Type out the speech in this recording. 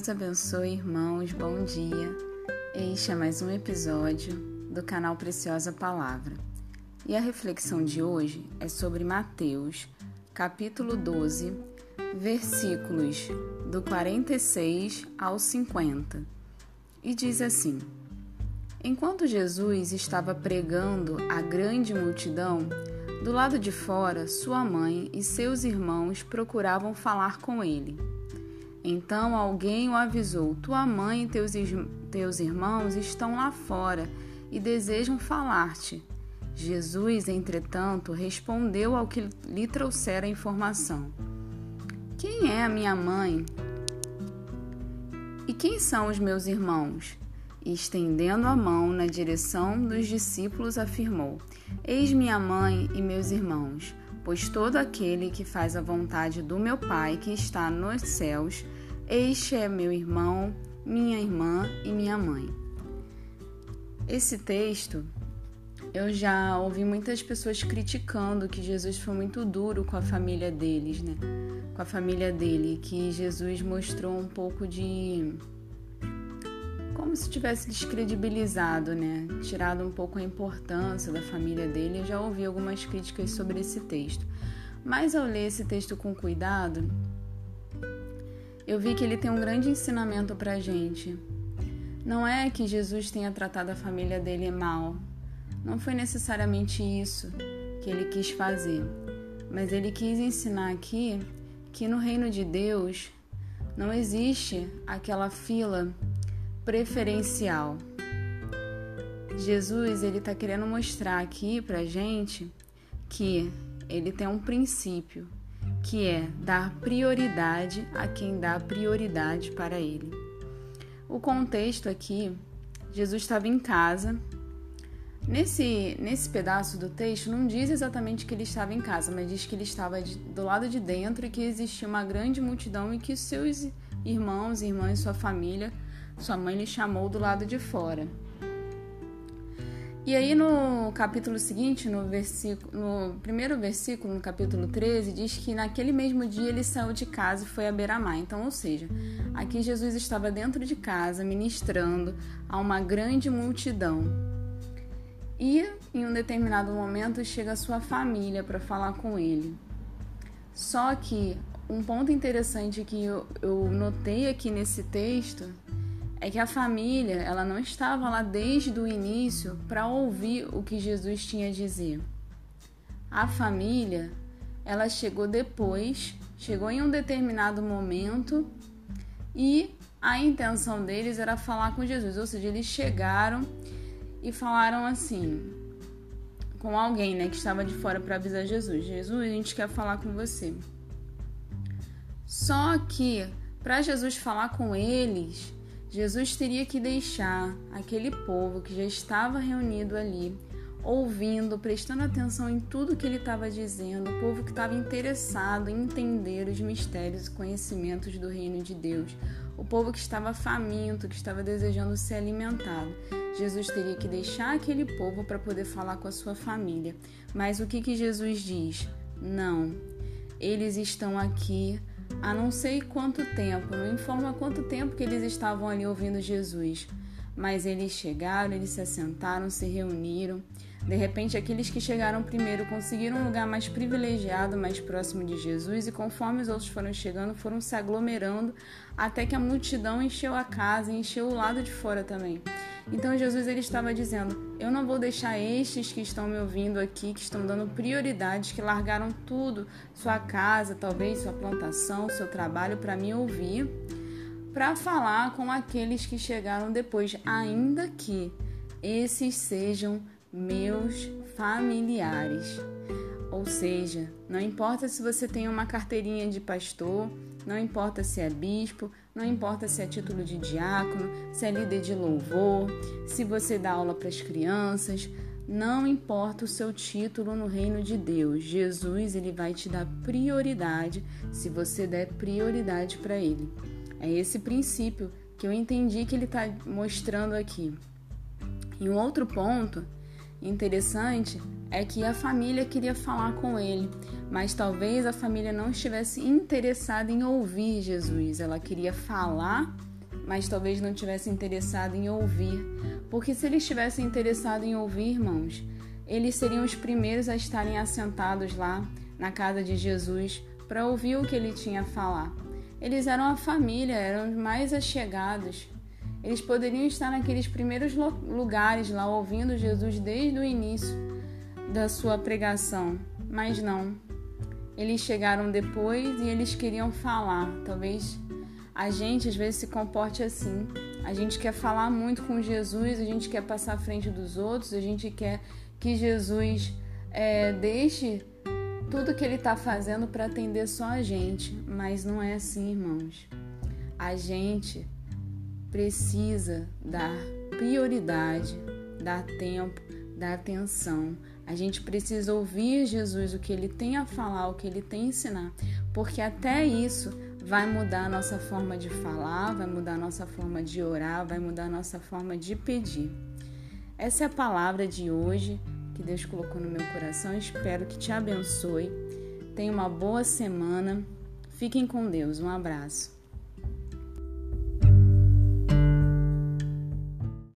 Deus abençoe, irmãos. Bom dia. Este é mais um episódio do canal Preciosa Palavra. E a reflexão de hoje é sobre Mateus, capítulo 12, versículos do 46 ao 50. E diz assim: Enquanto Jesus estava pregando à grande multidão, do lado de fora, sua mãe e seus irmãos procuravam falar com ele. Então alguém o avisou: Tua mãe e teus, teus irmãos estão lá fora e desejam falar-te. Jesus, entretanto, respondeu ao que lhe trouxera a informação: Quem é a minha mãe? E quem são os meus irmãos? E estendendo a mão na direção dos discípulos, afirmou: Eis minha mãe e meus irmãos, pois todo aquele que faz a vontade do meu Pai que está nos céus, este é meu irmão, minha irmã e minha mãe. Esse texto eu já ouvi muitas pessoas criticando que Jesus foi muito duro com a família deles, né? Com a família dele, que Jesus mostrou um pouco de como se tivesse descredibilizado, né? Tirado um pouco a importância da família dele. Eu já ouvi algumas críticas sobre esse texto. Mas ao ler esse texto com cuidado, eu vi que ele tem um grande ensinamento pra gente. Não é que Jesus tenha tratado a família dele mal. Não foi necessariamente isso que ele quis fazer. Mas ele quis ensinar aqui que no reino de Deus não existe aquela fila preferencial. Jesus ele está querendo mostrar aqui para gente que ele tem um princípio que é dar prioridade a quem dá prioridade para ele. O contexto aqui, Jesus estava em casa. Nesse, nesse pedaço do texto, não diz exatamente que ele estava em casa, mas diz que ele estava de, do lado de dentro e que existia uma grande multidão e que seus irmãos, irmãs, sua família sua mãe lhe chamou do lado de fora. E aí no capítulo seguinte, no, versículo, no primeiro versículo, no capítulo 13, diz que naquele mesmo dia ele saiu de casa e foi a beira-mar. Então, ou seja, aqui Jesus estava dentro de casa ministrando a uma grande multidão. E em um determinado momento chega sua família para falar com ele. Só que um ponto interessante que eu, eu notei aqui nesse texto é que a família ela não estava lá desde o início para ouvir o que Jesus tinha a dizer. A família ela chegou depois, chegou em um determinado momento e a intenção deles era falar com Jesus, ou seja, eles chegaram e falaram assim com alguém, né, que estava de fora para avisar Jesus. Jesus, a gente quer falar com você. Só que para Jesus falar com eles, Jesus teria que deixar aquele povo que já estava reunido ali, ouvindo, prestando atenção em tudo que ele estava dizendo, o povo que estava interessado em entender os mistérios e conhecimentos do reino de Deus, o povo que estava faminto, que estava desejando ser alimentado. Jesus teria que deixar aquele povo para poder falar com a sua família. Mas o que, que Jesus diz? Não, eles estão aqui há não sei quanto tempo, não informa quanto tempo que eles estavam ali ouvindo Jesus. Mas eles chegaram, eles se assentaram, se reuniram. De repente, aqueles que chegaram primeiro conseguiram um lugar mais privilegiado, mais próximo de Jesus, e conforme os outros foram chegando, foram se aglomerando até que a multidão encheu a casa e encheu o lado de fora também. Então Jesus ele estava dizendo: Eu não vou deixar estes que estão me ouvindo aqui, que estão dando prioridades, que largaram tudo, sua casa, talvez sua plantação, seu trabalho, para me ouvir, para falar com aqueles que chegaram depois, ainda que esses sejam meus familiares. Ou seja, não importa se você tem uma carteirinha de pastor, não importa se é bispo, não importa se é título de diácono, se é líder de louvor, se você dá aula para as crianças, não importa o seu título no reino de Deus. Jesus, ele vai te dar prioridade se você der prioridade para ele. É esse princípio que eu entendi que ele está mostrando aqui. E um outro ponto interessante é que a família queria falar com ele, mas talvez a família não estivesse interessada em ouvir Jesus. Ela queria falar mas talvez não tivesse interessado em ouvir. Porque se eles estivessem interessados em ouvir, irmãos, eles seriam os primeiros a estarem assentados lá na casa de Jesus para ouvir o que ele tinha a falar. Eles eram a família, eram os mais achegados. Eles poderiam estar naqueles primeiros lugares lá ouvindo Jesus desde o início da sua pregação, mas não. Eles chegaram depois e eles queriam falar. Talvez a gente às vezes se comporte assim. A gente quer falar muito com Jesus, a gente quer passar à frente dos outros, a gente quer que Jesus é, deixe tudo que ele está fazendo para atender só a gente, mas não é assim, irmãos. A gente precisa dar prioridade, dar tempo, dar atenção. A gente precisa ouvir Jesus, o que ele tem a falar, o que ele tem a ensinar, porque até isso vai mudar a nossa forma de falar, vai mudar a nossa forma de orar, vai mudar a nossa forma de pedir. Essa é a palavra de hoje que Deus colocou no meu coração. Espero que te abençoe. Tenha uma boa semana. Fiquem com Deus. Um abraço.